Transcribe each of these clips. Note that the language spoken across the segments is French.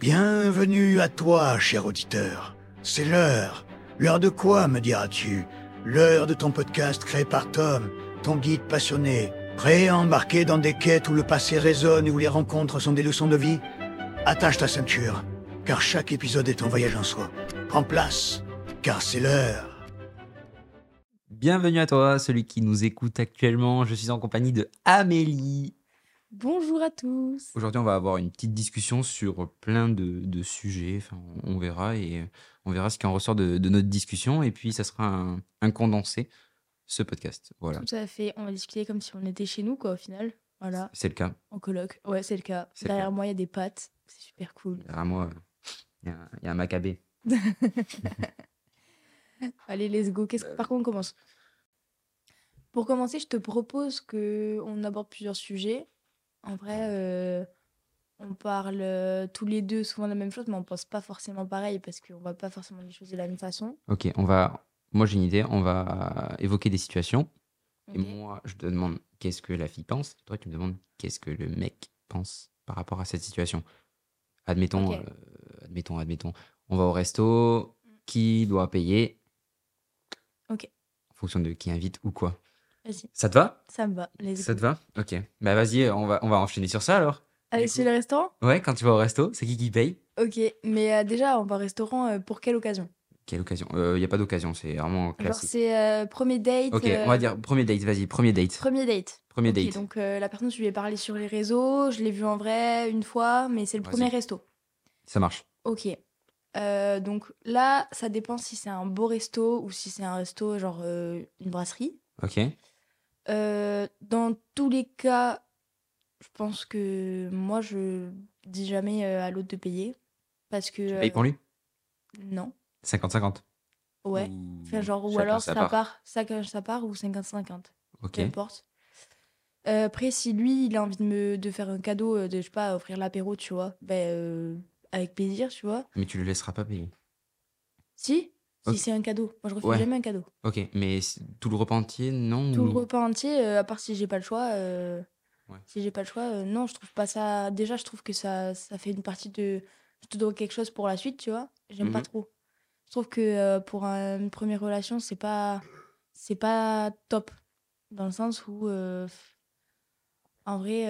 Bienvenue à toi, cher auditeur. C'est l'heure. L'heure de quoi, me diras-tu? L'heure de ton podcast créé par Tom, ton guide passionné, prêt à embarquer dans des quêtes où le passé résonne et où les rencontres sont des leçons de vie? Attache ta ceinture, car chaque épisode est un voyage en soi. Prends place, car c'est l'heure. Bienvenue à toi, celui qui nous écoute actuellement. Je suis en compagnie de Amélie. Bonjour à tous. Aujourd'hui, on va avoir une petite discussion sur plein de, de sujets. Enfin, on verra et on verra ce qui en ressort de, de notre discussion. Et puis, ça sera un, un condensé, ce podcast. Voilà, Tout à fait. On va discuter comme si on était chez nous, quoi, au final. Voilà, c'est le cas. en coloc. Ouais, c'est le cas. Le Derrière cas. moi, il y a des pâtes. C'est super cool. Derrière moi, il y, a- il y a un macabé. Allez, let's go. Qu'est-ce que... Par contre, on commence. Pour commencer, je te propose que on aborde plusieurs sujets. En vrai, euh, on parle euh, tous les deux souvent de la même chose, mais on pense pas forcément pareil parce qu'on voit pas forcément les choses de la même façon. Ok, on va. Moi, j'ai une idée. On va évoquer des situations. Et Ok. moi, je te demande qu'est-ce que la fille pense. Toi, tu me demandes qu'est-ce que le mec pense par rapport à cette situation. Admettons, Ok. euh, admettons, admettons. On va au resto. Qui doit payer? Ok. En fonction de qui invite ou quoi. Vas-y, Ça te va? Ça me va. Let's Ça go. te va? Ok. Bah vas-y, on va, on va enchaîner sur ça alors. Allez, Du sur le restaurant? Ouais, quand tu vas au resto, c'est qui qui paye? Ok, mais euh, déjà, on va au restaurant euh, pour quelle occasion? Quelle occasion? Il n'y a pas d'occasion, c'est vraiment Genre, classique. c'est euh, premier date. Ok, euh, on va dire premier date, vas-y, premier date. Premier date. Premier Ok, date. donc euh, la personne, je lui ai parlé sur les réseaux, je l'ai vu en vrai une fois, mais c'est le premier resto. Ça marche. Ok. Euh, donc là, ça dépend si c'est un beau resto ou si c'est un resto genre euh, une brasserie. Ok. Euh, dans tous les cas, je pense que moi, je dis jamais euh, à l'autre de payer. Parce que. Tu payes pour euh, lui? Non. 50-50. Ouais. Ou Enfin, genre, ou chacun alors ça part. part, chacun sa part ou 50-50. Ok. peu importe. Euh, après, si lui, il a envie de me de faire un cadeau, de, je sais pas, offrir l'apéro, tu vois, ben, euh, avec plaisir, tu vois. Mais tu le laisseras pas payer. Si Si c'est un cadeau. Moi, je refuse Ouais. jamais un cadeau. Ok, mais tout le repas entier, non Tout le repas entier, euh, à part si j'ai pas le choix. euh, Ouais. Si j'ai pas le choix, euh, non, je trouve pas ça. Déjà, je trouve que ça, ça fait une partie de. Je te dois quelque chose pour la suite, tu vois. J'aime pas Mhm. trop. Je trouve que euh, pour un- une première relation, c'est pas. C'est pas top. Dans le sens où. en vrai,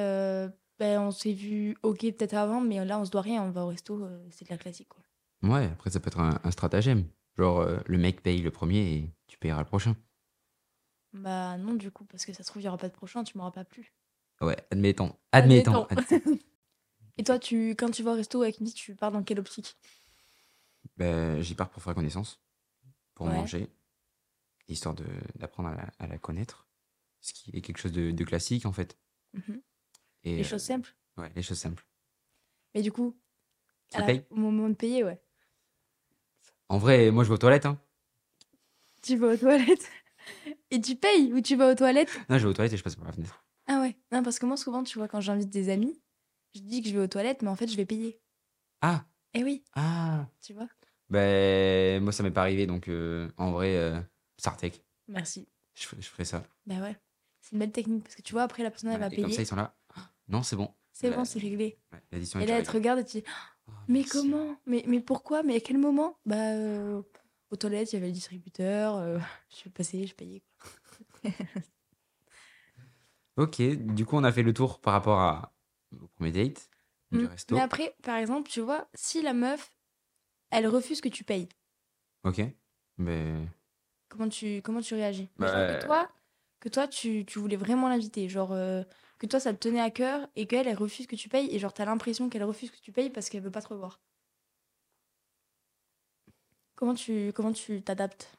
ben, on s'est vu ok peut-être avant, mais là, on se doit rien. On va au resto, c'est de la classique, quoi. Ouais, après ça peut être un, un stratagème. Genre, euh, le mec paye le premier et tu payeras le prochain. Bah non, du coup, parce que ça se trouve, il y aura pas de prochain, tu m'auras pas plu. Ouais, admettons. Admettons. Admettons. Et toi, tu, quand tu vas au resto avec Midi, tu pars dans quelle optique? Ben, J'y pars pour faire connaissance, pour Ouais. manger, histoire de- d'apprendre à, la- à la connaître. Ce qui est quelque chose de, de classique en fait. Mhm. Et, Les euh, choses simples? Ouais, les choses simples. Mais du coup, à la- au moment de payer, ouais. En vrai, moi je vais aux toilettes. Hein. Tu vas aux toilettes? Et tu payes ou tu vas aux toilettes? Non, je vais aux toilettes et je passe par la fenêtre. Ah ouais. Non, parce que moi, souvent, tu vois, quand j'invite des amis, je dis que je vais aux toilettes, mais en fait, je vais payer. Ah Eh oui, Ah tu vois? Ben, moi ça m'est pas arrivé donc euh, en vrai, euh, Sartec, Merci. je, ferai- je ferai ça. Bah ouais. C'est une belle technique parce que tu vois, après, la personne, elle Ouais, va et comme ça, payer. ils sont là. Ah, Non, c'est bon. C'est bon, c'est réglé. Ouais, Et là, elle te regarde et tu dis Mais merci. comment? Mais, mais pourquoi? Mais à quel moment? Bah, euh, aux toilettes, il y avait le distributeur. euh, je suis passée, je payais. Quoi. Ok, du coup, on a fait le tour par rapport à, au premier date du Mm. resto. Mais après, par exemple, tu vois, si la meuf, elle refuse que tu payes, Ok, mais comment tu, comment tu réagis? Bah, Genre euh, que toi, que toi tu, tu voulais vraiment l'inviter, genre euh, que toi ça te tenait à cœur et qu'elle elle refuse que tu payes et genre t'as l'impression qu'elle refuse que tu payes parce qu'elle veut pas te revoir. Comment tu comment tu t'adaptes?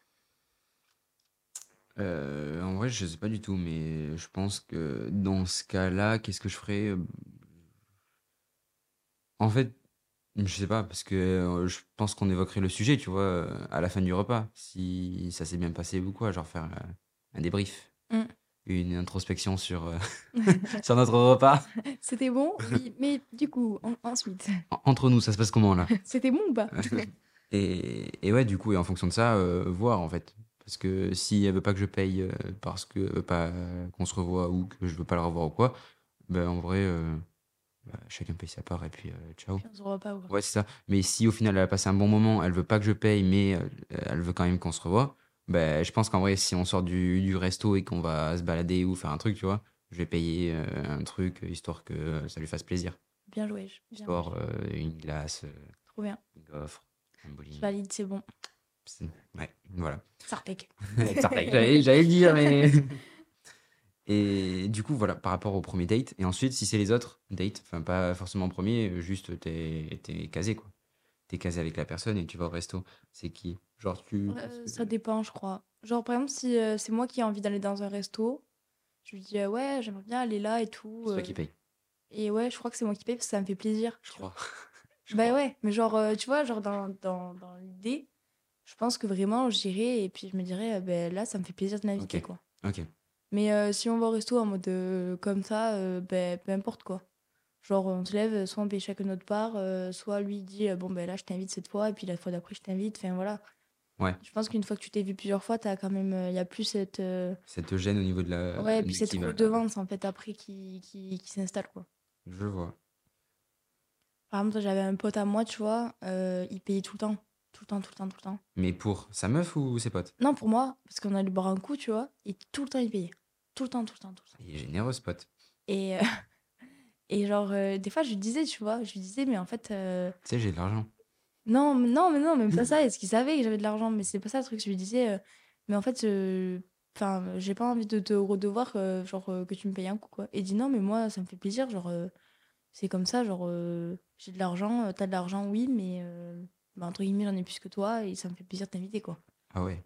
Euh, en vrai, je sais pas du tout, mais je pense que dans ce cas-là, qu'est-ce que je ferais euh, En fait, je sais pas, parce que euh, je pense qu'on évoquerait le sujet, tu vois, à la fin du repas, si ça s'est bien passé ou quoi, genre faire un débrief, Mm. Une introspection sur, euh, sur notre repas. C'était bon Oui, mais du coup, en- ensuite, En- Entre nous, ça se passe comment là? C'était bon ou pas? Et, et ouais, du coup, et en fonction de ça, euh, voir en fait. Parce que si elle veut pas que je paye euh, parce qu'elle veut pas qu'on se revoie ou que je veux pas la revoir ou quoi, ben en vrai, euh, bah, chacun paye sa part et puis ciao. On se revoit pas. Quoi. Ouais, c'est ça. Mais si au final elle a passé un bon moment, elle veut pas que je paye, mais elle veut quand même qu'on se revoie, ben je pense qu'en vrai, si on sort du, du resto et qu'on va se balader ou faire un truc, tu vois, je vais payer euh, un truc histoire que ça lui fasse plaisir. Bien joué. Bien Histoire joué. euh, une glace, euh, Trop bien. une gaufre, un bowling. valide, c'est bon. Ouais, voilà. Sarpec. J'allais j'allais le dire, mais. Et du coup, voilà, par rapport au premier date. Et ensuite, si c'est les autres dates, enfin, pas forcément premier, juste t'es es casé, quoi. T'es casé avec la personne et tu vas au resto. C'est qui? Genre, tu. Euh, ça dépend, je crois. Genre, par exemple, si euh, c'est moi qui ai envie d'aller dans un resto, je lui dis euh, ouais, j'aimerais bien aller là et tout. C'est toi qui paye, Et ouais, je crois que c'est moi qui paye parce que ça me fait plaisir. je crois. Je Bah crois. ouais, mais genre, tu vois, genre dans, dans, dans l'idée, je pense que vraiment j'irai et puis je me dirais, ben là, ça me fait plaisir de l'inviter, Ok. quoi. Ok. Mais si on va au resto en mode comme ça, ben peu importe quoi. Genre, on se lève, soit on paye chacun notre part, euh, soit lui dit, euh, bon, ben là, je t'invite cette fois, et puis la fois d'après, je t'invite. Enfin, voilà. Ouais. Je pense qu'une fois que tu t'es vu plusieurs fois, t'as quand même, il y a plus cette. euh, Ça te gêne au niveau de la. ouais, et puis cette redevance en fait après qui, qui, qui s'installe, quoi. Je vois. Par exemple, j'avais un pote à moi, tu vois, euh, il payait tout le temps. Tout le temps, tout le temps, tout le temps. Mais pour sa meuf ou ses potes? Non, pour moi, parce qu'on allait boire un coup, tu vois, et tout le temps, il payait. Tout le temps, tout le temps, tout le temps. Il est généreux, ce pote. Et, euh, et genre, euh, des fois, je lui disais, tu vois, je lui disais, mais en fait, euh, Tu sais, j'ai de l'argent. non, mais non, mais non, même pas ça. Est-ce qu'il savait que j'avais de l'argent? Mais c'est pas ça le truc. Je lui disais, euh, mais en fait, enfin, j'ai pas envie de te redevoir, genre, que tu me payes un coup, quoi. Et il dit, non, mais moi, ça me fait plaisir, genre, c'est comme ça, genre, j'ai de l'argent, t'as de l'argent, oui, mais, bah, entre guillemets, j'en ai plus que toi, et ça me fait plaisir de t'inviter, quoi. Ah ouais,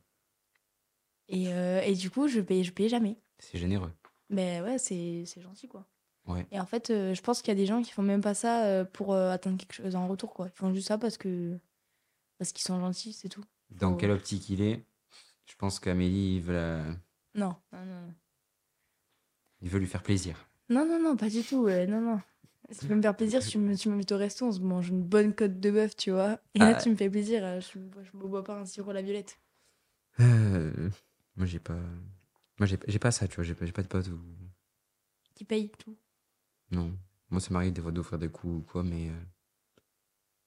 Et, et du coup, je payais, je payais jamais. c'est généreux. Mais ouais, c'est c'est gentil, quoi. Ouais. Et en fait, euh, je pense qu'il y a des gens qui font même pas ça euh, pour euh, attendre quelque chose en retour, quoi. Ils font juste ça parce que parce qu'ils sont gentils, c'est tout. Dans Faut- quelle optique il est? Je pense qu'Amélie, il veut, la- Non, non, non. non. il veut lui faire plaisir. Non, non, non, pas du tout. non, non. Si tu veux me faire plaisir, si tu me- tu m'invites au resto, on se mange une bonne côte de bœuf, tu vois. Et là, Ah. tu me fais plaisir. euh, Je, je me bois pas un sirop à la violette. Euh, moi, j'ai pas. Moi, j'ai j'ai pas ça, tu vois. J'ai pas, j'ai pas de potes où. Qui paye tout. Non. Moi, ça m'arrive des fois d'offrir des coups ou quoi, mais. euh,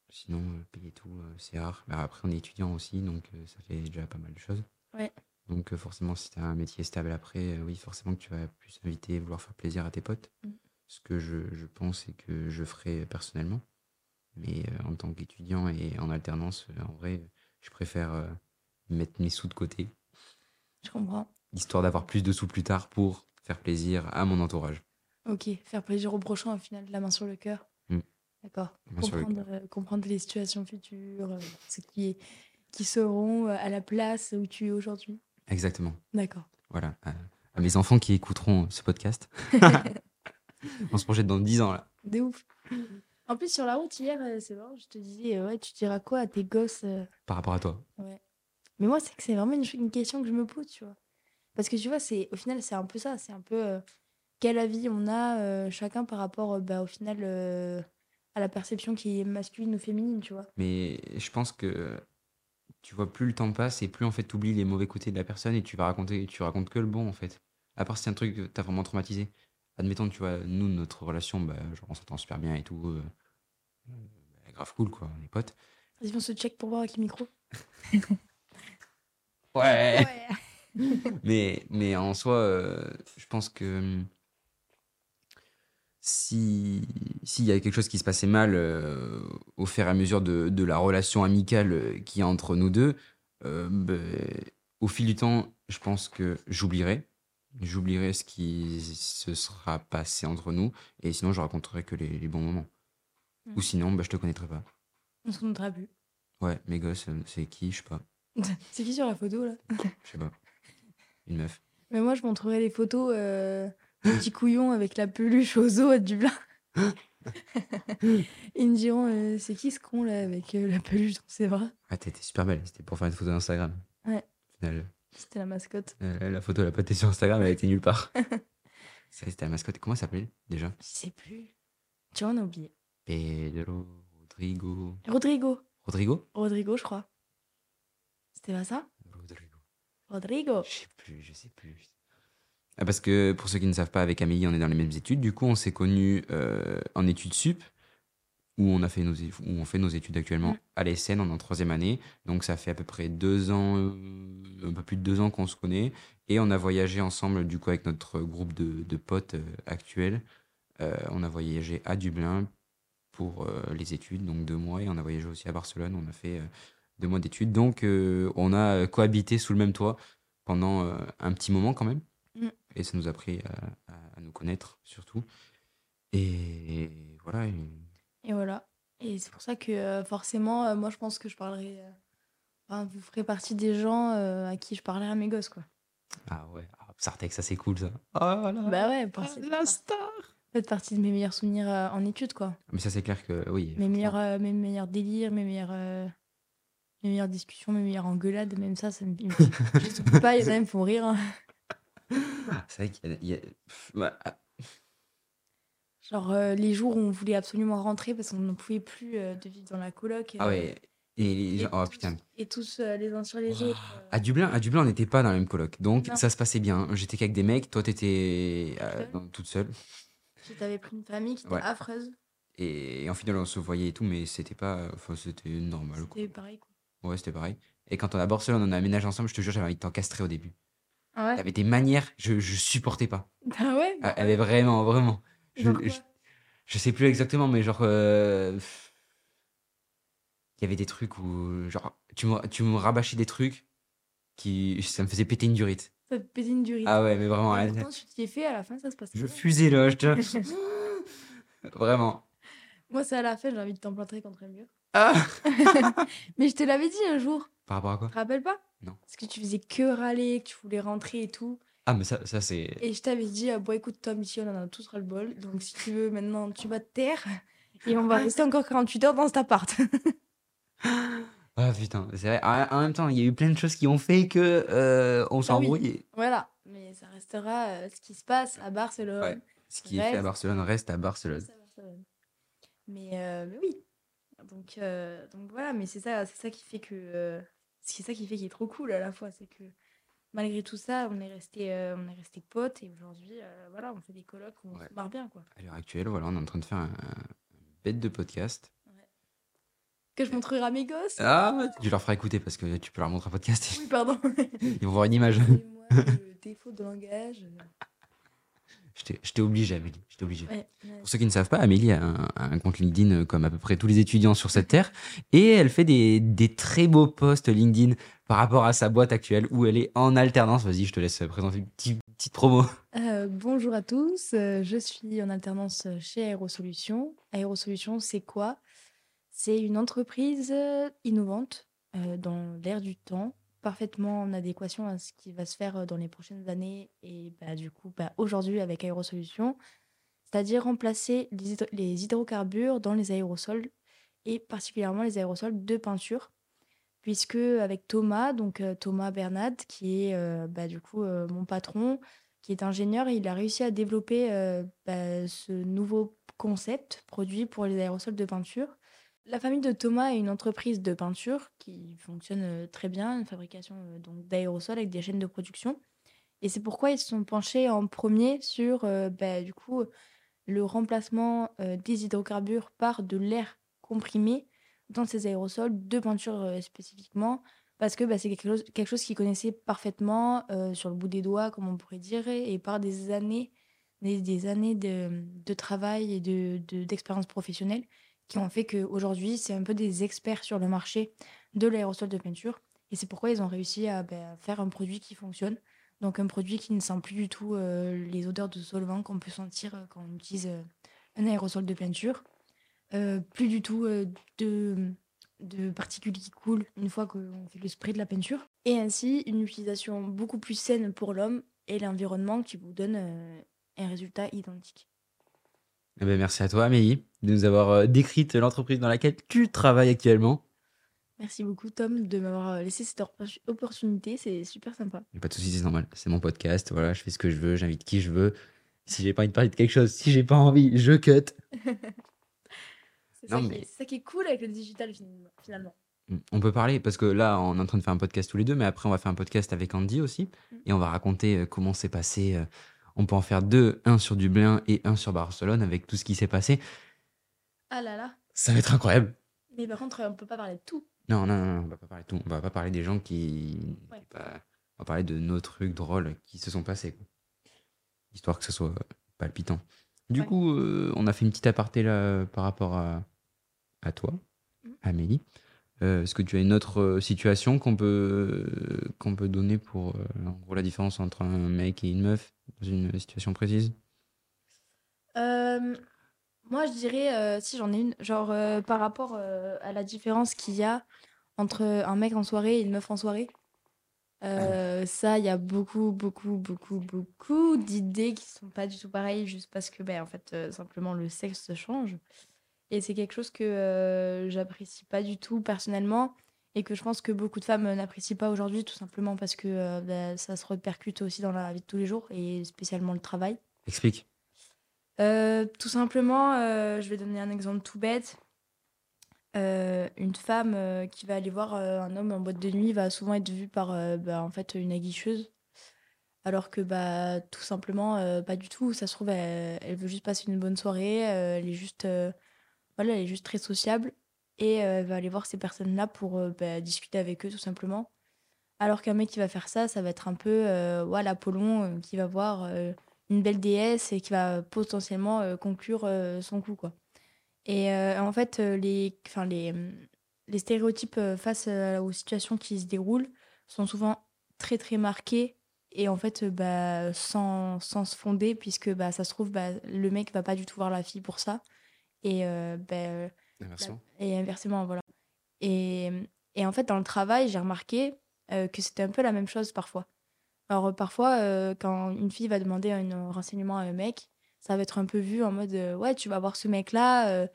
Sinon, euh, payer tout, euh, c'est rare. Mais après, on est étudiant aussi, donc ça fait déjà pas mal de choses. Ouais. Donc, forcément, si tu as un métier stable après, oui, forcément que tu vas plus inviter et vouloir faire plaisir à tes potes. Mm. Ce que je, je pense et que je ferai personnellement. Mais en tant qu'étudiant et en alternance, en vrai, je préfère mettre mes sous de côté, Je comprends. histoire d'avoir plus de sous plus tard pour faire plaisir à mon entourage. Ok, faire plaisir au prochain, au final, la main sur le cœur. Mm. D'accord. Le Comprendre, euh, comprendre les situations futures, euh, ce qui, qui seront euh, à la place où tu es aujourd'hui. Exactement. D'accord. Voilà. À, mes enfants qui écouteront ce podcast. On se projette dans 10 ans là. De ouf. En plus, sur la route, hier, c'est marrant, je te disais, ouais, tu diras quoi à tes gosses euh, Par rapport à toi. Ouais. Mais moi, c'est que c'est vraiment une, question que je me pose, tu vois. Parce que tu vois, c'est au final, c'est un peu ça. C'est un peu euh, quel avis on a euh, chacun par rapport, euh, bah, au final, euh, à la perception qui est masculine ou féminine, tu vois. Mais je pense que tu vois, plus le temps passe et plus en fait tu oublies les mauvais côtés de la personne et tu vas raconter, tu racontes que le bon en fait. À part si c'est un truc que t'as vraiment traumatisé. Admettons, tu vois, nous, notre relation, bah, genre, on s'entend super bien et tout. euh, bah, grave cool quoi, on est potes. Vas-y, on se check pour voir avec le micro. Ouais. mais, mais en soi, euh, je pense que hum, si s'il y a quelque chose qui se passait mal euh, au fur et à mesure de, de la relation amicale euh, qu'il y a entre nous deux, euh, ben, au fil du temps, je pense que j'oublierai. J'oublierai ce qui se sera passé entre nous et sinon je raconterai que les, les bons moments. Mm. Ou sinon, bah, je te connaîtrai pas. On se connaîtra plus. Ouais, mes gosses, c'est qui Je sais pas. c'est qui sur la photo, là? Je sais pas. Une meuf. Mais moi, je montrerai les photos euh, petit couillon avec la peluche aux os à Dublin. Ils me diront, euh, c'est qui ce con, là, avec euh, la peluche dans ses bras? Ah, t'étais super belle. C'était pour faire une photo d'Instagram. Ouais. Final, C'était la mascotte. euh, la photo, elle a pas été sur Instagram, elle a été nulle part. Ça, c'était la mascotte. Comment ça s'appelait déjà? Je sais plus. Tu vois, on a oublié. Pedro, Rodrigo. Rodrigo. Rodrigo? Rodrigo, je crois. C'était pas ça? Rodrigo. Rodrigo. Je sais plus, je sais plus. Ah, Parce que pour ceux qui ne savent pas, avec Amélie, on est dans les mêmes études. Du coup, on s'est connus euh, en études sup, où on, a fait nos, é- où on fait nos études actuellement Mm. à l'ESN, on est en troisième année. Donc ça fait à peu près deux ans, euh, un peu plus de deux ans qu'on se connaît. Et on a voyagé ensemble, du coup, avec notre groupe de, de potes euh, actuels. Euh, on a voyagé à Dublin pour euh, les études, donc deux mois. Et on a voyagé aussi à Barcelone, on a fait deux mois d'études. Donc on a cohabité sous le même toit pendant un petit moment quand même. Et ça nous a appris à, à- à nous connaître surtout. Et voilà. et- Et voilà. Et c'est pour ça que euh, forcément, euh, moi je pense que je parlerai. euh, enfin, vous ferez partie des gens à qui je parlerai à mes gosses, quoi. Ah ouais, ah, Sartek, ça c'est cool ça. Ah là, Bah ouais, pour- ah, la star. faites partie de mes meilleurs souvenirs en études, quoi. Mais ça c'est clair que oui. Mes meilleurs, euh, mes meilleurs délires, mes meilleurs, euh, mes meilleures discussions, mes meilleures engueulades, même ça, ça me. Je pas, il y en a qui me font rire. hein. C'est vrai qu'il y a. il y a- pff, bah, ah, Genre euh, les jours où on voulait absolument rentrer parce qu'on n'en pouvait plus euh, de vivre dans la coloc. ah euh, ouais. Et les et oh tous- putain. Et tous euh, les uns sur les autres. euh. À Dublin, à Dublin, on n'était pas dans la même coloc. Donc Non. ça se passait bien. J'étais qu'avec des mecs, toi t'étais euh, dans- toute seule. Puis t'avais pris une famille qui était Ouais. affreuse. Et en final, on se voyait et tout, mais c'était pas. Enfin, c'était normal. C'était pareil, quoi. Ouais, c'était pareil. Et quand on à Barcelone, on a aménagé ensemble, je te jure, j'avais envie de t'encastrer au début. Ah ouais T'avais des manières, je, je supportais pas. Ah ouais Ah, Elle est vraiment, vraiment. Je, sais plus exactement, mais genre. euh, Il y avait des trucs où. Genre, tu me, tu me rabâchais des trucs qui. Ça me faisait péter une durite. Ça te pétait une durite. Ah ouais, mais vraiment. Et elle- pourtant, tu t'y es fait, à la fin, ça se passe Je fusais là, je te. Vraiment. Moi, c'est à la fin, j'ai envie de t'emplanter contre un mur. Ah Mais je te l'avais dit un jour, Par rapport à quoi? Tu te rappelles pas? Non. Parce que tu faisais que râler, que tu voulais rentrer et tout. Ah, mais ça, ça c'est. Et je t'avais dit, ah, bon, écoute, Tom, ici, on en a tous ras le bol. Donc, si tu veux, maintenant, tu vas te taire. Et on va rester encore 48 heures dans cet appart. Ah putain, c'est vrai. En en même temps, il y a eu plein de choses qui ont fait que euh, on s'est Ah oui. voilà. Mais ça restera euh, ce qui se passe à Barcelone. Ouais. Ce qui est fait à. Barcelone reste à Barcelone. Mais, euh, mais oui. Donc, euh, donc voilà, mais c'est ça, c'est ça qui fait que. C'est ça qui fait qu'il est trop cool à la fois. C'est que malgré tout ça, on est resté, euh, on est resté potes et aujourd'hui, euh, voilà, on fait des colloques où on Ouais. se marre bien, quoi. À l'heure actuelle, voilà, on est en train de faire un, un bête de podcast. Que je montrerai à mes gosses. Ah, tu leur feras écouter parce que tu peux leur montrer un podcast. Oui, pardon. Ils vont voir une image. Le défaut de langage. euh, Je t'ai- obligé, Amélie. Obligé. ouais, ouais. Pour ceux qui ne savent pas, Amélie a un, compte LinkedIn euh, comme à peu près tous les étudiants sur cette terre. Et elle fait des, des très beaux posts LinkedIn par rapport à sa boîte actuelle où elle est en alternance. Vas-y, je te laisse présenter une petite, petite promo. Euh, bonjour à tous, euh, je suis en alternance chez Aérosolutions. Aérosolutions, c'est quoi? C'est une entreprise euh, innovante euh, dans l'air du temps, parfaitement en adéquation à ce qui va se faire euh, dans les prochaines années et bah, du coup bah, aujourd'hui avec Aérosolutions, c'est-à-dire remplacer les, les hydrocarbures dans les aérosols et particulièrement les aérosols de peinture. Puisque avec Thomas, donc euh, Thomas Bernad, qui est euh, bah, du coup mon patron, qui est ingénieur, il a réussi à développer bah, ce nouveau concept produit pour les aérosols de peinture. La famille de Thomas est une entreprise de peinture qui fonctionne euh, très bien, une fabrication euh, donc d'aérosols avec des chaînes de production. Et c'est pourquoi ils se sont penchés en premier sur euh, bah, du coup le remplacement des hydrocarbures par de l'air comprimé dans ces aérosols de peinture spécifiquement parce que bah, c'est quelque chose, qu'ils connaissaient parfaitement sur le bout des doigts, comme on pourrait dire, et, par des années, des, années de, travail et de- d'expérience professionnelle qui ont fait qu'aujourd'hui, c'est un peu des experts sur le marché de l'aérosol de peinture. Et c'est pourquoi ils ont réussi à, à faire un produit qui fonctionne. Donc un produit qui ne sent plus du tout euh, les odeurs de solvant qu'on peut sentir euh, quand on utilise euh, un aérosol de peinture. Plus du tout de, de particules qui coulent une fois qu'on fait le spray de la peinture. Et ainsi, une utilisation beaucoup plus saine pour l'homme et l'environnement qui vous donne un résultat identique. Eh ben, merci à toi, Amélie, de nous avoir euh, décrite l'entreprise dans laquelle tu travailles actuellement. Merci beaucoup Tom de m'avoir euh, laissé cette opportunité, c'est super sympa. Pas de soucis, c'est normal. C'est mon podcast. Voilà, je fais ce que je veux, j'invite qui je veux. Si j'ai pas envie de parler de quelque chose, si j'ai pas envie, je cut. C'est ça, qui mais- est- c'est ça qui est cool avec le digital fin- finalement. Mmh. On peut parler, parce que là, on est en train de faire un podcast tous les deux, mais après, on va faire un podcast avec Andy aussi. Mmh. Et on va raconter euh, comment c'est passé. On peut en faire deux, un sur Dublin et un sur Barcelone, avec tout ce qui s'est passé. Ah là là. Ça va être incroyable. Mais par contre, on peut pas parler de tout. Non, non, non, on va pas parler de tout. On va pas parler des gens qui. Ouais. On va parler de nos trucs drôles qui se sont passés. quoi. Histoire que ce soit palpitant. Du Ouais. coup, euh, on a fait une petite aparté là par rapport à, à toi, Mhm. Amélie. Euh, Est-ce que tu as une autre euh, situation qu'on peut, euh, qu'on peut donner pour euh, en gros la différence entre un mec et une meuf? Dans une situation précise Euh, moi, je dirais, euh, si j'en ai une, genre euh, par rapport à la différence qu'il y a entre un mec en soirée et une meuf en soirée. Euh, ça, il y a beaucoup, beaucoup, beaucoup, beaucoup d'idées qui sont pas du tout pareilles, juste parce que, ben, en fait, simplement le sexe change. Et c'est quelque chose que j'apprécie pas du tout personnellement et que je pense que beaucoup de femmes n'apprécient pas aujourd'hui, tout simplement parce que euh, ben, ça se répercute aussi dans la vie de tous les jours et spécialement le travail. Explique. Euh, tout simplement, euh, je vais donner un exemple tout bête. Une femme qui va aller voir un homme en boîte de nuit va souvent être vue par bah, en fait une aguicheuse, alors que bah tout simplement euh, pas du tout. Ça se trouve elle, elle veut juste passer une bonne soirée, euh, elle est juste euh, voilà, elle est juste très sociable et euh, elle va aller voir ces personnes-là pour euh, bah, discuter avec eux tout simplement. Alors qu'un mec qui va faire ça, ça va être un peu euh, voilà, l'Apollon qui va voir une belle déesse et qui va potentiellement conclure son coup quoi. Et en fait les enfin les les stéréotypes face aux situations qui se déroulent sont souvent très très marqués et en fait bah sans, sans se fonder puisque bah ça se trouve bah, le mec va pas du tout voir la fille pour ça et bah, Inversement. et inversement, voilà. Et, et en fait, dans le travail, j'ai remarqué euh, que c'était un peu la même chose parfois. Alors, parfois, euh, quand une fille va demander un renseignement à un mec, ça va être un peu vu en mode euh, Ouais, tu vas voir ce mec-là,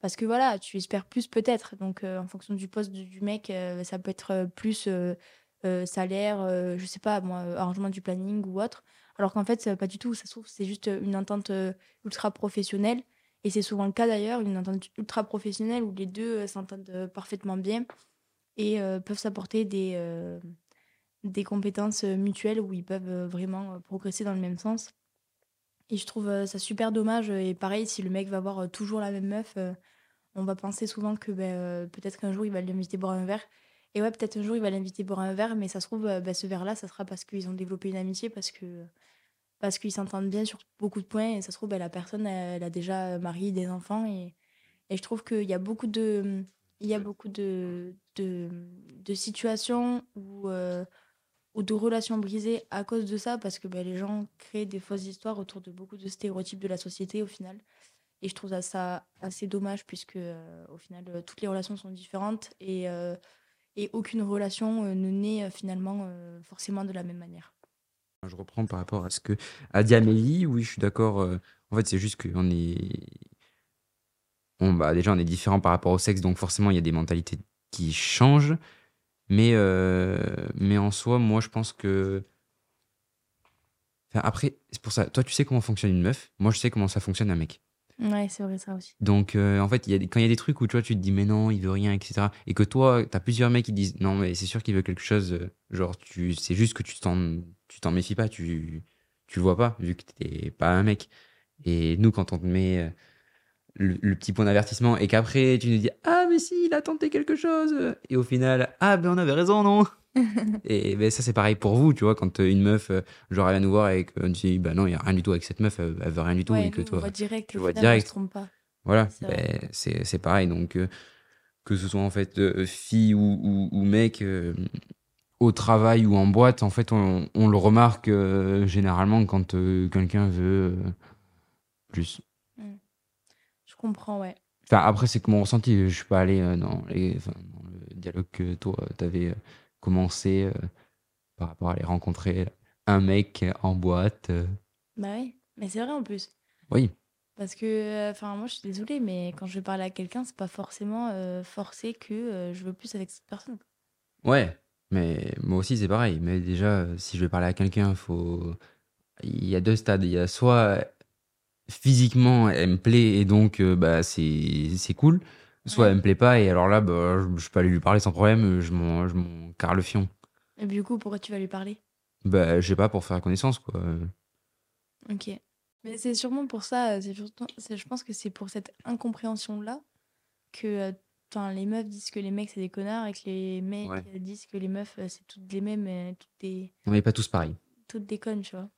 parce que voilà, tu espères plus peut-être. Donc, en fonction du poste du, mec, ça peut être plus salaire, je sais pas, arrangement du planning ou autre. Alors qu'en fait, pas du tout. Ça se trouve, c'est juste une entente ultra professionnelle. Et c'est souvent le cas d'ailleurs, une entente ultra professionnelle où les deux euh, s'entendent euh, parfaitement bien et euh, peuvent s'apporter des, des compétences mutuelles où ils peuvent vraiment progresser dans le même sens. Et je trouve ça super dommage. Et pareil, si le mec va voir toujours la même meuf, on va penser souvent que ben, peut-être qu'un jour il va l'inviter boire un verre. Et ouais, peut-être un jour il va l'inviter boire un verre, mais ça se trouve, ben, ce verre-là, ça sera parce qu'ils ont développé une amitié, parce que parce qu'ils s'entendent bien sur beaucoup de points. Et ça se trouve, ben, la personne, elle, a déjà marié des enfants. Et, je trouve qu'il y a beaucoup de, il y a beaucoup de, de, situations où, euh, ou de relations brisées à cause de ça, parce que ben, les gens créent des fausses histoires autour de beaucoup de stéréotypes de la société au final. Et je trouve ça, assez dommage, puisque euh, au final, euh, toutes les relations sont différentes et, euh, et aucune relation ne naît finalement forcément de la même manière. Je reprends par rapport à ce que a dit Amélie. Oui, je suis d'accord. euh, en fait, c'est juste qu'on est. Bon, bah, déjà, on est différents par rapport au sexe, donc forcément, il y a des mentalités qui changent. Mais, euh, mais en soi, moi, je pense que. Après, c'est pour ça. Toi, tu sais comment fonctionne une meuf. Moi, je sais comment ça fonctionne un mec. Ouais, c'est vrai ça aussi. Donc, euh, en fait, quand il y a des trucs où tu vois, tu te dis, mais non, il veut rien, etc. Et que toi, tu as plusieurs mecs qui disent, non, mais c'est sûr qu'il veut quelque chose. euh, Genre, tu, c'est juste que tu t'en, tu t'en méfies pas, tu, tu vois pas, vu que t'es pas un mec. Et nous, quand on te met euh, le, le petit point d'avertissement et qu'après, tu nous dis, ah, mais si, il a tenté quelque chose. Et au final, ah, ben on avait raison, non? Et ben, ça, c'est pareil pour vous, tu vois, quand euh, une meuf, euh, genre, elle vient nous voir et qu'on dit, bah non, il y a rien du tout avec cette meuf, elle, elle veut rien du tout. Ouais, et que nous, on toi, voit direct, tu vois final, on direct. se trompe pas. voilà, C'est ben, c'est c'est pareil. Donc, euh, que ce soit en fait euh, fille ou, ou, ou mec, euh, au travail ou en boîte, en fait, on, on le remarque euh, généralement quand euh, quelqu'un veut euh, plus. Je comprends, ouais. Enfin, après, c'est que mon ressenti, je suis pas allé euh, dans, les, enfin, dans le dialogue que toi, tu commencé euh, par rapport à aller rencontrer un mec en boîte. euh. Bah oui, mais c'est vrai en plus. Oui, Parce que, euh, enfin, moi je suis désolée, mais quand je vais parler à quelqu'un, c'est pas forcément euh, forcé que euh, je veux plus avec cette personne. Ouais, mais moi aussi c'est pareil. Mais déjà, euh, si je vais parler à quelqu'un, faut. Il y a deux stades. Il y a soit euh, physiquement elle me plaît et donc euh, bah c'est c'est cool. Soit elle me plaît pas, et alors là, bah, je, je peux aller lui parler sans problème, je m'en, je m'en carre le fion. Et du coup, pourquoi tu vas lui parler? Bah, je sais pas, pour faire connaissance, quoi. Ok. Mais c'est sûrement pour ça, euh, c'est surtout- c'est- je pense que c'est pour cette incompréhension-là que euh, les meufs disent que les mecs c'est des connards et que les mecs Ouais. euh, disent que les meufs c'est toutes les mêmes, toutes des, On n'est pas tous pareils. toutes des connes, tu vois.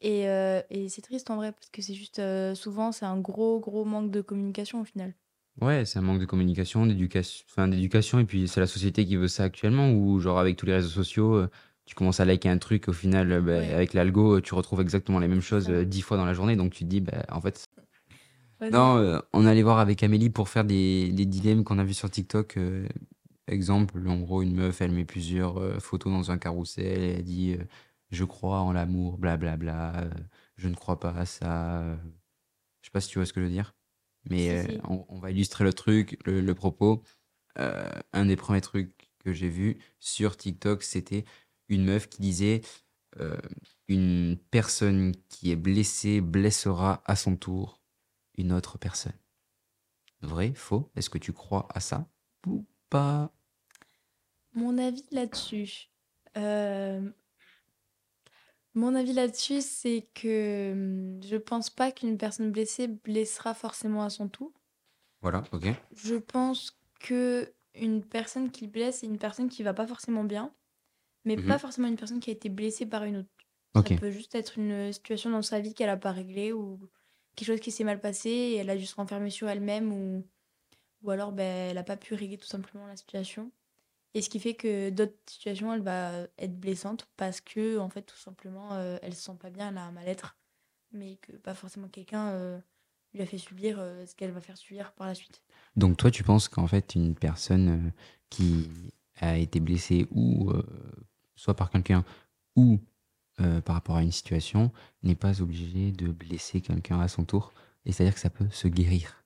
Et, euh, et c'est triste en vrai parce que c'est juste euh, souvent c'est un gros gros manque de communication au final. Ouais, c'est un manque de communication, d'éducation, enfin d'éducation, et puis c'est la société qui veut ça actuellement, où genre avec tous les réseaux sociaux, euh, tu commences à liker un truc, au final, euh, bah, Ouais. avec l'algo, euh, tu retrouves exactement les mêmes choses ça. euh, dix fois dans la journée, donc tu te dis, bah, en fait, non, on allait voir avec Amélie pour faire des, des dilemmes qu'on a vus sur TikTok. exemple, en gros, une meuf, elle met plusieurs photos dans un carrousel, et elle dit, je crois en l'amour, blablabla, je ne crois pas à ça. Je sais pas si tu vois ce que je veux dire. Mais Si, euh, si. on, on va illustrer le truc, le, le propos. Euh, un des premiers trucs que j'ai vu sur TikTok, c'était une meuf qui disait euh, Une personne qui est blessée blessera à son tour une autre personne. Vrai, faux? Est-ce que tu crois à ça ou pas? Mon avis là-dessus. euh, Mon avis là-dessus, c'est que hum, je pense pas qu'une personne blessée blessera forcément à son tour. Voilà, ok. Je pense que une personne qui blesse, c'est une personne qui va pas forcément bien, mais Mhm. pas forcément une personne qui a été blessée par une autre. Ça peut juste être une situation dans sa vie qu'elle a pas réglée ou quelque chose qui s'est mal passé et elle a dû se renfermer sur elle-même ou, ou alors ben, elle a pas pu régler tout simplement la situation. Et ce qui fait que d'autres situations, elle va être blessante parce que, en fait, tout simplement, euh, elle se sent pas bien, elle a un mal-être, mais que pas forcément quelqu'un euh, lui a fait subir euh, ce qu'elle va faire subir par la suite. Donc toi, tu penses qu'en fait, une personne qui a été blessée ou soit par quelqu'un ou par rapport à une situation n'est pas obligée de blesser quelqu'un à son tour. Et c'est-à-dire que ça peut se guérir.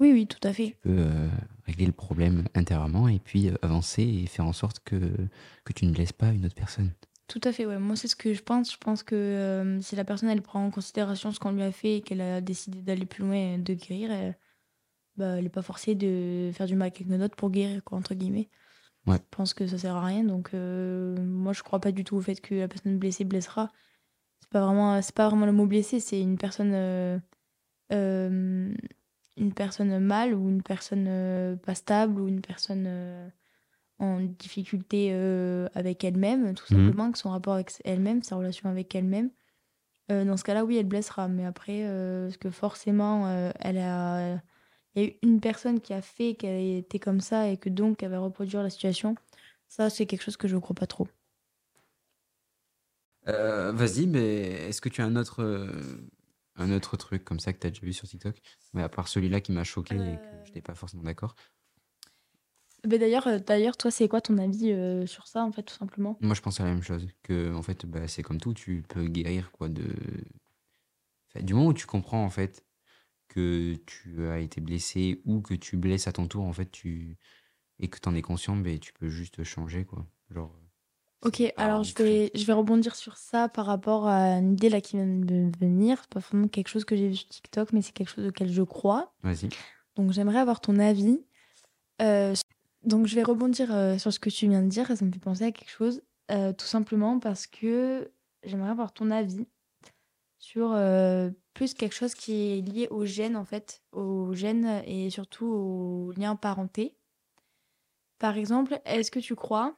Oui, oui, tout à fait. Tu peux euh, régler le problème intérieurement et puis euh, avancer et faire en sorte que, que tu ne blesses pas une autre personne. Tout à fait, ouais. Moi, c'est ce que je pense. Je pense que euh, si la personne, elle prend en considération ce qu'on lui a fait et qu'elle a décidé d'aller plus loin et de guérir, elle, bah, elle n'est pas forcée de faire du mal à quelqu'un d'autre pour guérir, quoi, entre guillemets. Ouais. Je pense que ça sert à rien. Donc, moi, je crois pas du tout au fait que la personne blessée blessera. C'est pas vraiment, c'est pas vraiment le mot blessé, c'est une personne, une personne mal ou une personne euh, pas stable ou une personne euh, en difficulté euh, avec elle-même, tout Mhm. simplement, que son rapport avec elle-même, sa relation avec elle-même. Euh, dans ce cas-là, oui, elle blessera. Mais après, euh, parce que forcément, euh, elle a, il y a eu une personne qui a fait qu'elle était comme ça et que donc elle va reproduire la situation. Ça, c'est quelque chose que je ne crois pas trop. Euh, Vas-y, mais est-ce que tu as un autre, un autre truc comme ça que tu as déjà vu sur TikTok Mais à part celui-là qui m'a choqué et Euh. que je n'étais pas forcément d'accord. Mais d'ailleurs, euh, d'ailleurs, toi, c'est quoi ton avis euh, sur ça, en fait, tout simplement? Moi, je pense à la même chose. Que, en fait, bah, c'est comme tout, tu peux guérir, quoi, de... Enfin, du moment où tu comprends, en fait, que tu as été blessé ou que tu blesses à ton tour, en fait, tu... Et que tu en es conscient, ben, tu peux juste changer, quoi. Genre... Ok, pas alors je vais, je vais rebondir sur ça par rapport à une idée là qui vient de venir. C'est pas vraiment quelque chose que j'ai vu sur TikTok, mais c'est quelque chose auquel je crois. Vas-y. Donc j'aimerais avoir ton avis. Euh, donc je vais rebondir euh, sur ce que tu viens de dire, ça me fait penser à quelque chose, euh, tout simplement parce que j'aimerais avoir ton avis sur plus quelque chose qui est lié aux gènes en fait, aux gènes et surtout aux liens parentés. Par exemple, est-ce que tu crois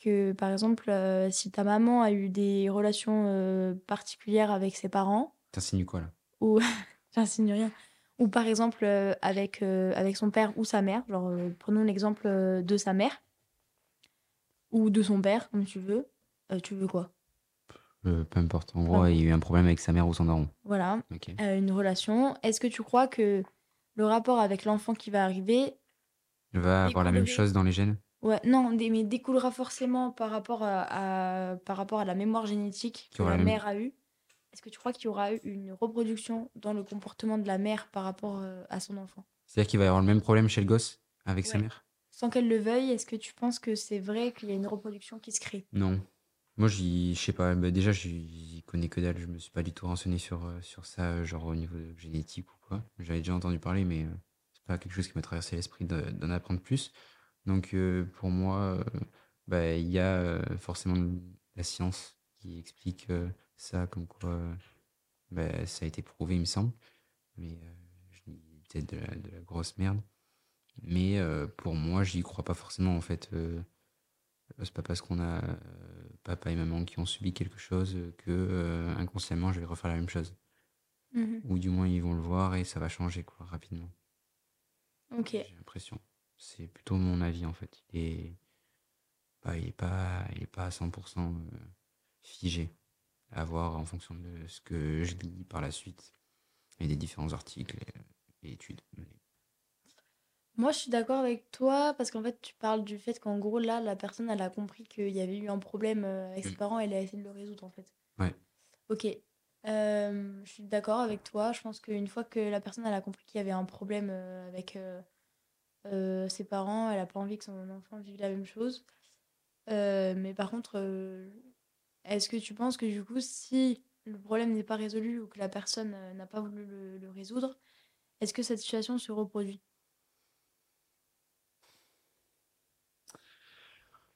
que par exemple euh, si ta maman a eu des relations euh, particulières avec ses parents, T'insinues quoi, là? ou j'insigne rien. Ou par exemple euh, avec avec son père ou sa mère genre prenons l'exemple de sa mère ou de son père comme tu veux tu veux quoi? Peu importe. En gros, il y a eu un problème avec sa mère ou son daron. voilà. Une relation. Est-ce que tu crois que le rapport avec l'enfant qui va arriver Va avoir la même chose dans les gènes? Ouais non des- mais découlera forcément par rapport à, à- par rapport à la mémoire génétique Qui que aura la la même- mère a eue est-ce que tu crois qu'il y aura eu une reproduction dans le comportement de la mère par rapport euh, à son enfant? C'est-à-dire qu'il va y avoir le même problème chez le gosse avec sa Ouais. mère? Sans qu'elle le veuille, est-ce que tu penses que c'est vrai qu'il y a une reproduction qui se crée? Non. Moi, j'y, je sais pas. bah, déjà, j'y connais que dalle. Je me suis pas du tout renseigné sur, euh, sur ça, euh, genre au niveau génétique ou quoi. J'avais déjà entendu parler, mais euh, c'est pas quelque chose qui m'a traversé l'esprit de- d'en apprendre plus. Donc euh, pour moi, euh, bah, il y a euh, forcément la science qui explique ça, comme quoi bah, ça a été prouvé, il me semble. Mais je dis peut-être de la, de la grosse merde. Mais pour moi, j'y crois pas forcément en fait. C'est pas parce qu'on a euh, papa et maman qui ont subi quelque chose que euh, inconsciemment je vais refaire la même chose. Mhm. Ou du moins ils vont le voir et ça va changer quoi rapidement. Ok. J'ai l'impression. C'est plutôt mon avis en fait. Il est, bah, il est pas, il est pas à 100% euh, figé. À voir en fonction de ce que je lis par la suite et des différents articles et, et études. Moi, je suis d'accord avec toi parce qu'en fait, tu parles du fait qu'en gros, là, la personne, elle a compris qu'il y avait eu un problème euh, avec ses Mm. parents, elle a essayé de le résoudre en fait. Ouais. Ok. Euh, je suis d'accord avec toi. Je pense qu'une fois que la personne, elle a compris qu'il y avait un problème avec euh, euh, ses parents, elle a pas envie que son enfant vive la même chose. Euh, mais par contre, euh, est-ce que tu penses que du coup, si le problème n'est pas résolu ou que la personne n'a pas voulu le, le résoudre, est-ce que cette situation se reproduit?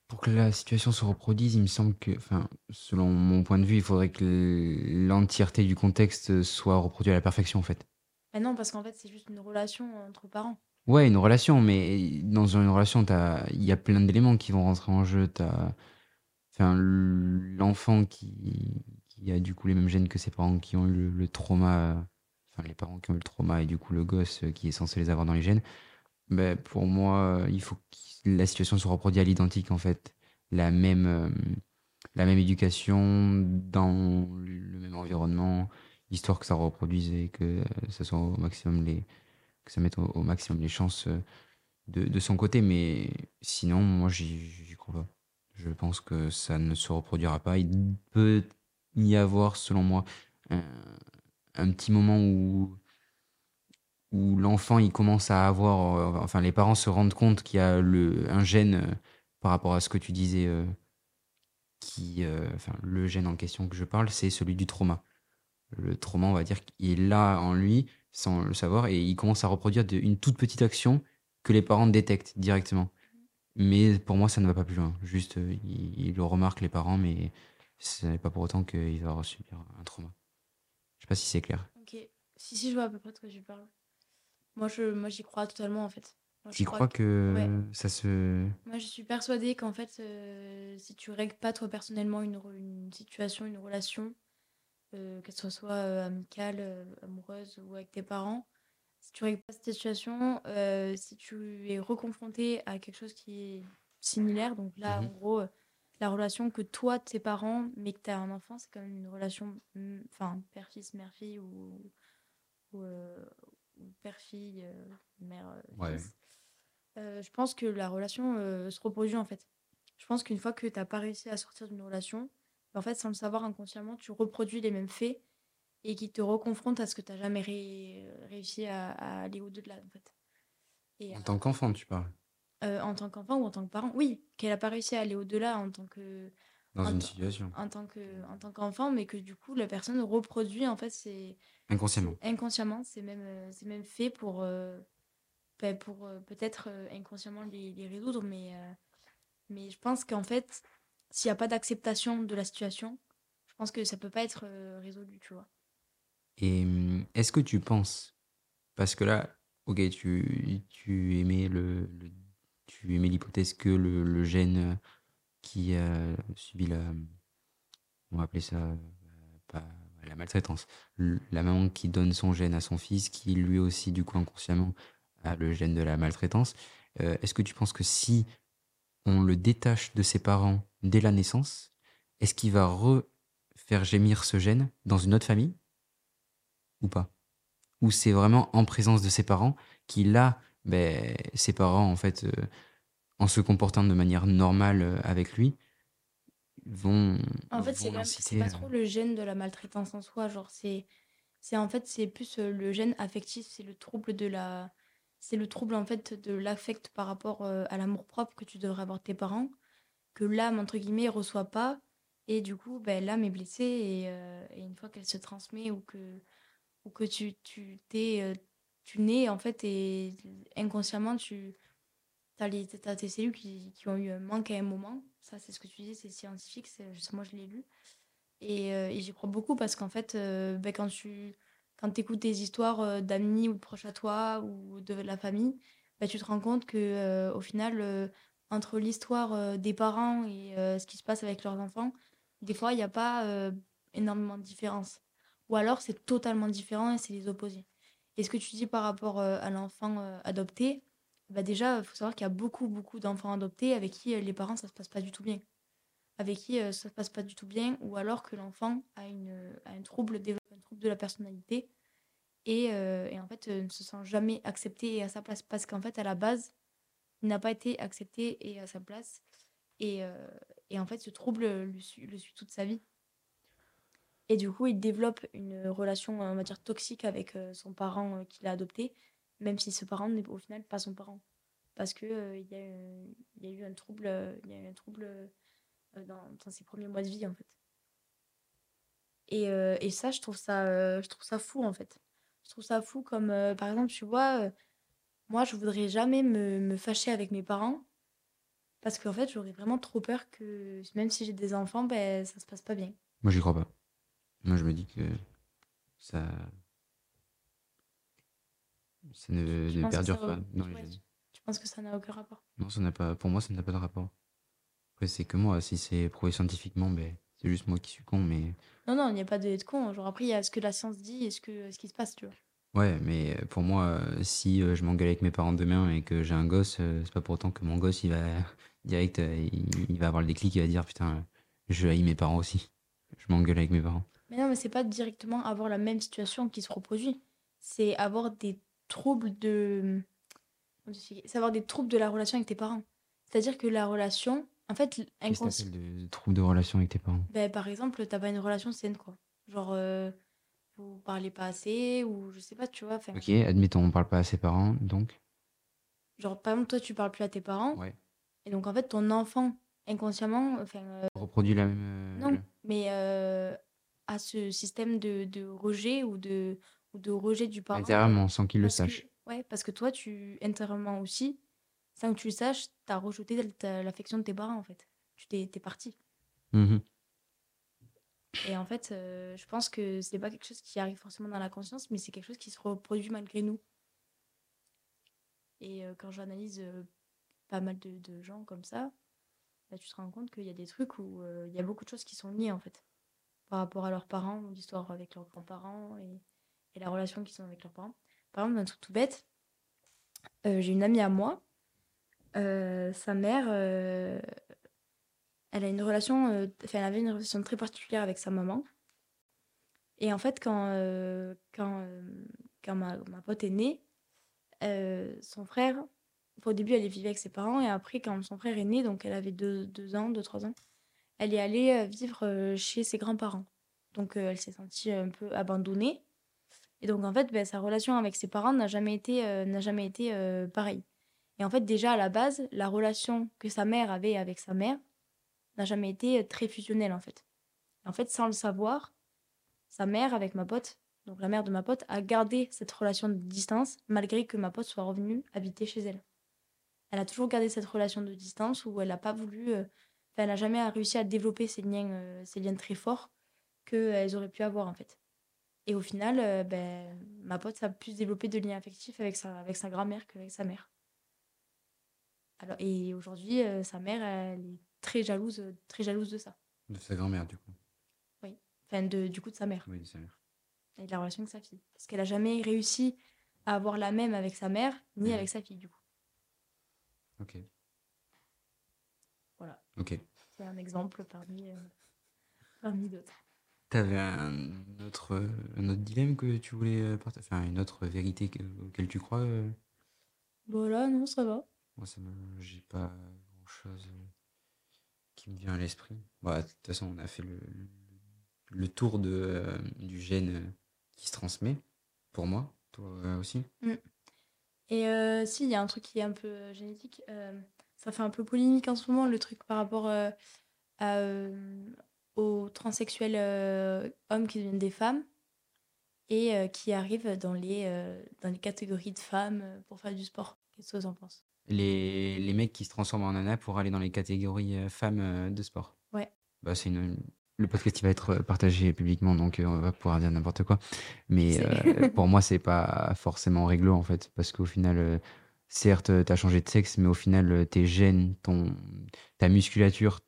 Pour que la situation se reproduise, il me semble que, enfin, selon mon point de vue, il faudrait que l'entièreté du contexte soit reproduite à la perfection en fait. Non, parce qu'en fait, c'est juste une relation entre parents. Ouais, une relation, mais dans une relation, il y a plein d'éléments qui vont rentrer en jeu. L'enfant qui, a du coup les mêmes gènes que ses parents qui ont eu le, trauma, euh, enfin les parents qui ont eu le trauma et du coup le gosse euh, qui est censé les avoir dans les gènes. Ben, pour moi, euh, il faut que la situation soit reproduite à l'identique en fait, la même, euh, la même éducation dans le même environnement, histoire que ça reproduise et que euh, ça soit au maximum les que ça mette au, maximum les chances euh, de, de son côté. Mais sinon, moi, j'y crois pas. Je pense que ça ne se reproduira pas. Il peut y avoir, selon moi, un, un petit moment où, où l'enfant il commence à avoir, euh, enfin, les parents se rendent compte qu'il y a le, un gène euh, par rapport à ce que tu disais, qui, enfin, le gène en question que je parle, c'est celui du trauma. Le trauma, on va dire, qu'il est là en lui, sans le savoir, et il commence à reproduire de- une toute petite action que les parents détectent directement. Mais pour moi, ça ne va pas plus loin. Juste, euh, il, il le remarque, les parents, mais ce n'est pas pour autant qu'il va subir un trauma. Je sais pas si c'est clair. Ok. Si, si, je vois à peu près de quoi tu parles. Moi, je, moi, j'y crois totalement, en fait. Tu crois que ouais. ça se... Moi, je suis persuadée qu'en fait, euh, si tu règles pas toi personnellement une, une situation, une relation, euh, qu'elle soit soit euh, amicale, euh, amoureuse ou avec tes parents, si tu règles pas cette situation, euh, si tu es reconfronté à quelque chose qui est similaire, donc là, en gros, euh, la relation que toi, tes parents, mais que tu as un enfant, c'est quand même une relation, mm, enfin, père-fils, mère-fille ou, ou, ou père-fille, mère-fils. Ouais. Je pense que la relation se reproduit en fait. Je pense qu'une fois que tu n'as pas réussi à sortir d'une relation, en fait, sans le savoir inconsciemment, tu reproduis les mêmes faits et qui te reconfrontent à ce que tu n'as jamais ré- réussi à, à aller au-delà en fait. Et En tant qu'enfant, tu parles. euh, en tant qu'enfant ou en tant que parent, oui, qu'elle n'a pas réussi à aller au-delà en tant que Dans une situation. en tant que en tant qu'enfant, mais que du coup la personne reproduit en fait c'est Inconsciemment. inconsciemment c'est même euh, même fait pour euh, ben, pour euh, peut-être euh, inconsciemment les, les résoudre, mais euh, mais je pense qu'en fait s'il n'y a pas d'acceptation de la situation, je pense que ça peut pas être euh, résolu, tu vois. Et hum, est-ce que tu penses, parce que là, ok, tu, tu aimais le, tu aimais l'hypothèse que le, le gène euh, qui a subi la, on va appeler ça, euh, la maltraitance, la maman qui donne son gène à son fils, qui lui aussi, du coup, inconsciemment, a le gène de la maltraitance. Euh, est-ce que tu penses que si on le détache de ses parents dès la naissance, est-ce qu'il va refaire gémir ce gène dans une autre famille ou pas? Ou c'est vraiment en présence de ses parents qui, là, ben, ses parents, en fait, euh, en se comportant de manière normale euh, avec lui, vont. En fait, c'est pas trop le gène de la maltraitance en soi, genre c'est c'est en fait c'est plus euh, le gène affectif, c'est le trouble de la c'est le trouble en fait de l'affect par rapport à l'amour-propre que tu devrais avoir de tes parents que l'âme entre guillemets reçoit pas et du coup ben l'âme est blessée et, euh, une fois qu'elle se transmet ou que ou que tu tu t'es euh, tu nais, en fait, et inconsciemment, tu as, les, t'as tes cellules qui, qui ont eu un manque à un moment. Ça, c'est ce que tu dis, c'est scientifique. C'est, moi, je l'ai lu. Et, euh, et j'y crois beaucoup parce qu'en fait, ben, quand tu quand écoutes des histoires d'amis ou de proches à toi ou de la famille, ben, tu te rends compte que au final, entre l'histoire des parents et ce qui se passe avec leurs enfants, des fois, il n'y a pas énormément de différence. Ou alors, c'est totalement différent et c'est les opposés. Et ce que tu dis par rapport à l'enfant adopté, bah déjà, il faut savoir qu'il y a beaucoup, beaucoup d'enfants adoptés avec qui les parents, ça se passe pas du tout bien avec qui ça se passe pas du tout bien, ou alors que l'enfant a, a un, trouble, de la personnalité et, et en fait ne se sent jamais accepté et à sa place. Parce qu'en fait, à la base, n'a pas été accepté et à sa place. Et, et en fait, ce trouble le suit, le suit toute sa vie. Et du coup, il développe une relation, on va dire, toxique avec son parent qu'il a adopté, même si ce parent n'est au final pas son parent. Parce qu'il il y, a eu, un trouble, il y a eu un trouble euh, dans, ses premiers mois de vie, en fait. Et, euh, ça, je trouve ça, euh, je trouve ça fou, en fait. Je trouve ça fou comme, par exemple, tu vois, moi, je voudrais jamais me, me fâcher avec mes parents parce qu'en fait, j'aurais vraiment trop peur que même si j'ai des enfants, ben, ça se passe pas bien. Moi, j'y crois pas. Moi, je me dis que ça. Ça ne, ne perdure pas dans les Tu penses que ça n'a aucun rapport? Non, ça n'a pas. Pour moi, ça n'a pas de rapport. Après, c'est que moi, si c'est prouvé scientifiquement, ben, c'est juste moi qui suis con, mais... Non, non, il n'y a pas de con. Genre, après, il y a ce que la science dit et ce, que, ce qui se passe, tu vois. Ouais, mais pour moi, si je m'engueule avec mes parents demain et que j'ai un gosse, c'est pas pour autant que mon gosse, il va direct, il, va avoir le déclic, il va dire putain, je haïs mes parents aussi. Je m'engueule avec mes parents. Mais non, mais c'est pas directement avoir la même situation qui se reproduit. C'est avoir des troubles de. C'est avoir des troubles de la relation avec tes parents. C'est-à-dire que la relation, en fait, inconscient. de troubles de relation avec tes parents? Ben, Par exemple, t'as pas une relation saine, quoi. Genre, euh, vous parlez pas assez, ou je sais pas, tu vois. Ok, admettons, on parle pas à ses parents, donc. Genre, par exemple, toi, tu parles plus à tes parents. Ouais. Et donc, en fait, ton enfant, inconsciemment. Enfin, euh, Reproduit la même. Euh, non, mais euh, a ce système de, de, rejet ou de, ou de rejet du parent. Intérieurement, sans qu'il le sache. ouais, parce que toi, tu, intérieurement aussi, sans que tu le saches, tu as rejeté l'affection de tes parents, en fait. Tu t'es parti. Mmh Et en fait, euh, je pense que c'est pas quelque chose qui arrive forcément dans la conscience, mais c'est quelque chose qui se reproduit malgré nous. Et euh, quand j'analyse euh, pas mal de, gens comme ça, bah, tu te rends compte qu'il y a des trucs où il y a beaucoup de choses qui sont liées, en fait, par rapport à leurs parents, l'histoire avec leurs grands-parents et, et, la relation qu'ils ont avec leurs parents. Par exemple, un truc tout bête, j'ai une amie à moi sa mère, elle a une relation, euh, avait une relation très particulière avec sa maman. Et en fait, quand, quand, quand ma, ma, pote est née, son frère, au début, elle vivait avec ses parents, et après, quand son frère est né, donc elle avait deux, deux ans, deux, trois ans, elle est allée vivre chez ses grands-parents. Donc, elle s'est sentie un peu abandonnée. Et donc, en fait, ben, sa relation avec ses parents n'a jamais été, n'a jamais été pareille. Et en fait, déjà à la base, la relation que sa mère avait avec sa mère n'a jamais été euh, très fusionnelle en fait. en fait, sans le savoir, sa mère avec ma pote, donc la mère de ma pote, a gardé cette relation de distance malgré que ma pote soit revenue habiter chez elle. Elle a toujours gardé cette relation de distance où elle n'a pas voulu, euh, elle n'a jamais réussi à développer ces liens, euh, liens très forts qu'elles auraient pu avoir en fait. Et au final, ben, ma pote a pu développer de liens affectifs avec sa, avec sa grand-mère qu'avec sa mère. Alors, et aujourd'hui, euh, sa mère, elle est très jalouse, euh, très jalouse de ça. De sa grand-mère, du coup. Oui. Enfin, de, du coup, de sa mère. Oui, de sa mère. Et de la relation avec sa fille. Parce qu'elle a jamais réussi à avoir la même avec sa mère, ni avec sa fille, du coup. Ok. Voilà. Ok. C'est un exemple parmi, euh, parmi d'autres. T'avais un autre, un autre dilemme que tu voulais partager Enfin, une autre vérité auquel tu crois Voilà, non, ça va. Moi, ça me... j'ai pas grand chose euh, qui me vient à l'esprit. Bah, de toute façon, on a fait le, le tour de, euh, du gène euh, qui se transmet, pour moi, toi aussi. Mm. Et si, il y a un truc qui est un peu génétique. ça fait un peu polémique en ce moment, le truc par rapport aux transsexuels hommes qui deviennent des femmes. et euh, qui arrivent dans les, euh, dans les catégories de femmes euh, pour faire du sport. Qu'est-ce que vous en pensez Les, les mecs qui se transforment en nana pour aller dans les catégories euh, femmes euh, de sport. Ouais. Bah, c'est une... Le podcast va être partagé publiquement, donc euh, on va pouvoir dire n'importe quoi. Mais euh, pour moi, c'est pas forcément réglo en fait, parce qu'au final, euh, certes, tu as changé de sexe, mais au final, euh, tes gènes, ton, ta musculature,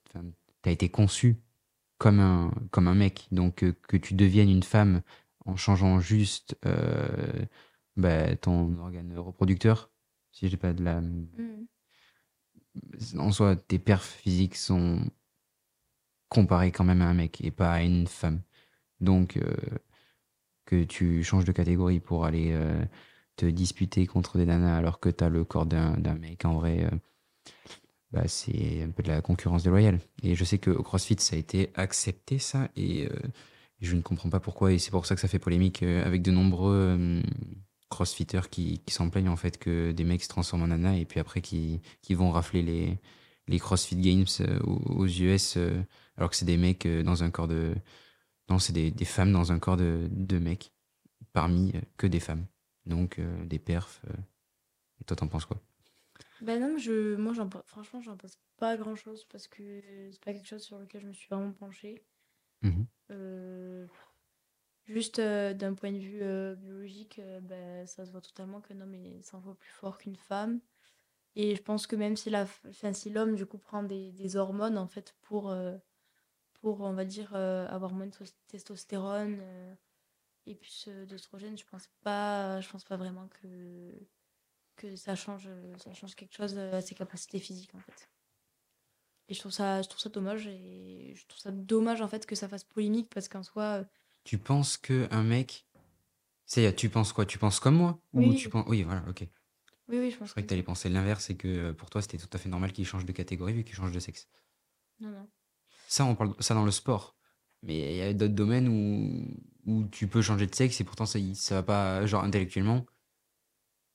tu as été conçu comme un, comme un mec. Donc euh, que tu deviennes une femme en changeant juste euh, bah, ton organe reproducteur, si j'ai pas de la Mm. en soi, tes perfs physiques sont comparés quand même à un mec et pas à une femme. Donc, euh, que tu changes de catégorie pour aller euh, te disputer contre des nanas alors que tu as le corps d'un d'un mec, en vrai, euh, bah, c'est un peu de la concurrence déloyale. Et je sais qu'au CrossFit, ça a été accepté, ça, et je ne comprends pas pourquoi, et c'est pour ça que ça fait polémique avec de nombreux crossfitters qui, qui s'en plaignent en fait que des mecs se transforment en nanas et puis après qui, qui vont rafler les, les CrossFit Games euh, aux, US euh, alors que c'est des mecs euh, dans un corps de. Non, c'est des, des femmes dans un corps de, de mecs, parmi que des femmes. Donc euh, des perfs. euh. Et toi, t'en penses quoi? Ben non, je, moi, j'en, franchement, j'en pense pas grand-chose parce que c'est pas quelque chose sur lequel je me suis vraiment penchée. Euh, juste euh, d'un point de vue euh, biologique, euh, ben, ça se voit totalement qu'un homme est 100 fois plus fort qu'une femme. Et je pense que même si l'homme, du coup, prend des, hormones, en fait, pour, euh, pour on va dire, avoir moins de tos- testostérone et plus d'œstrogène, je pense pas, je pense pas vraiment que, que ça change, ça change quelque chose à ses capacités physiques, en fait. Et je trouve ça, je trouve ça dommage et je trouve ça dommage en fait que ça fasse polémique parce qu'en soi, Tu penses que un mec. C'est, tu penses quoi? Tu penses comme moi? Ou Oui. tu penses... Oui, voilà, ok. oui, oui, je Je pense croyais que tu allais penser l'inverse et que euh, pour toi, c'était tout à fait normal qu'il change de catégorie vu qu'il change de sexe. Non, non. Ça, on parle ça dans le sport. Mais il y a d'autres domaines où, où tu peux changer de sexe et pourtant ça, ça va pas, genre intellectuellement,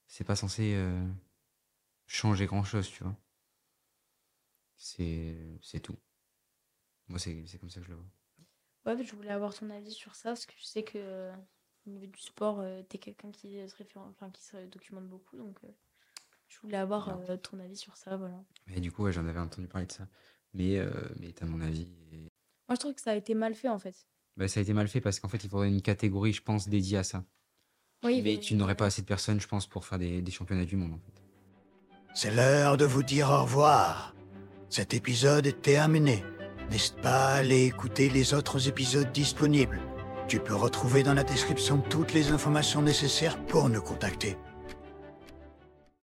c'est pas censé euh, changer grand chose, tu vois. C'est, c'est tout. Moi, c'est, c'est comme ça que je le vois. Ouais, je voulais avoir ton avis sur ça parce que je sais que euh, au niveau du sport, euh, t'es quelqu'un qui se enfin, qui se documente beaucoup, donc euh, je voulais avoir euh, ton avis sur ça, voilà. Du coup, ouais, j'en avais entendu parler de ça. Mais, euh, mais t'as mon avis. et- Moi, je trouve que ça a été mal fait en fait. Bah, ça a été mal fait parce qu'en fait, il faudrait une catégorie, je pense, dédiée à ça. Oui, mais tu n'aurais pas assez de personnes, je pense, pour faire des, des championnats du monde, en fait. C'est l'heure de vous dire au revoir. Cet épisode est terminé. N'hésite pas à aller écouter les autres épisodes disponibles. Tu peux retrouver dans la description toutes les informations nécessaires pour nous contacter.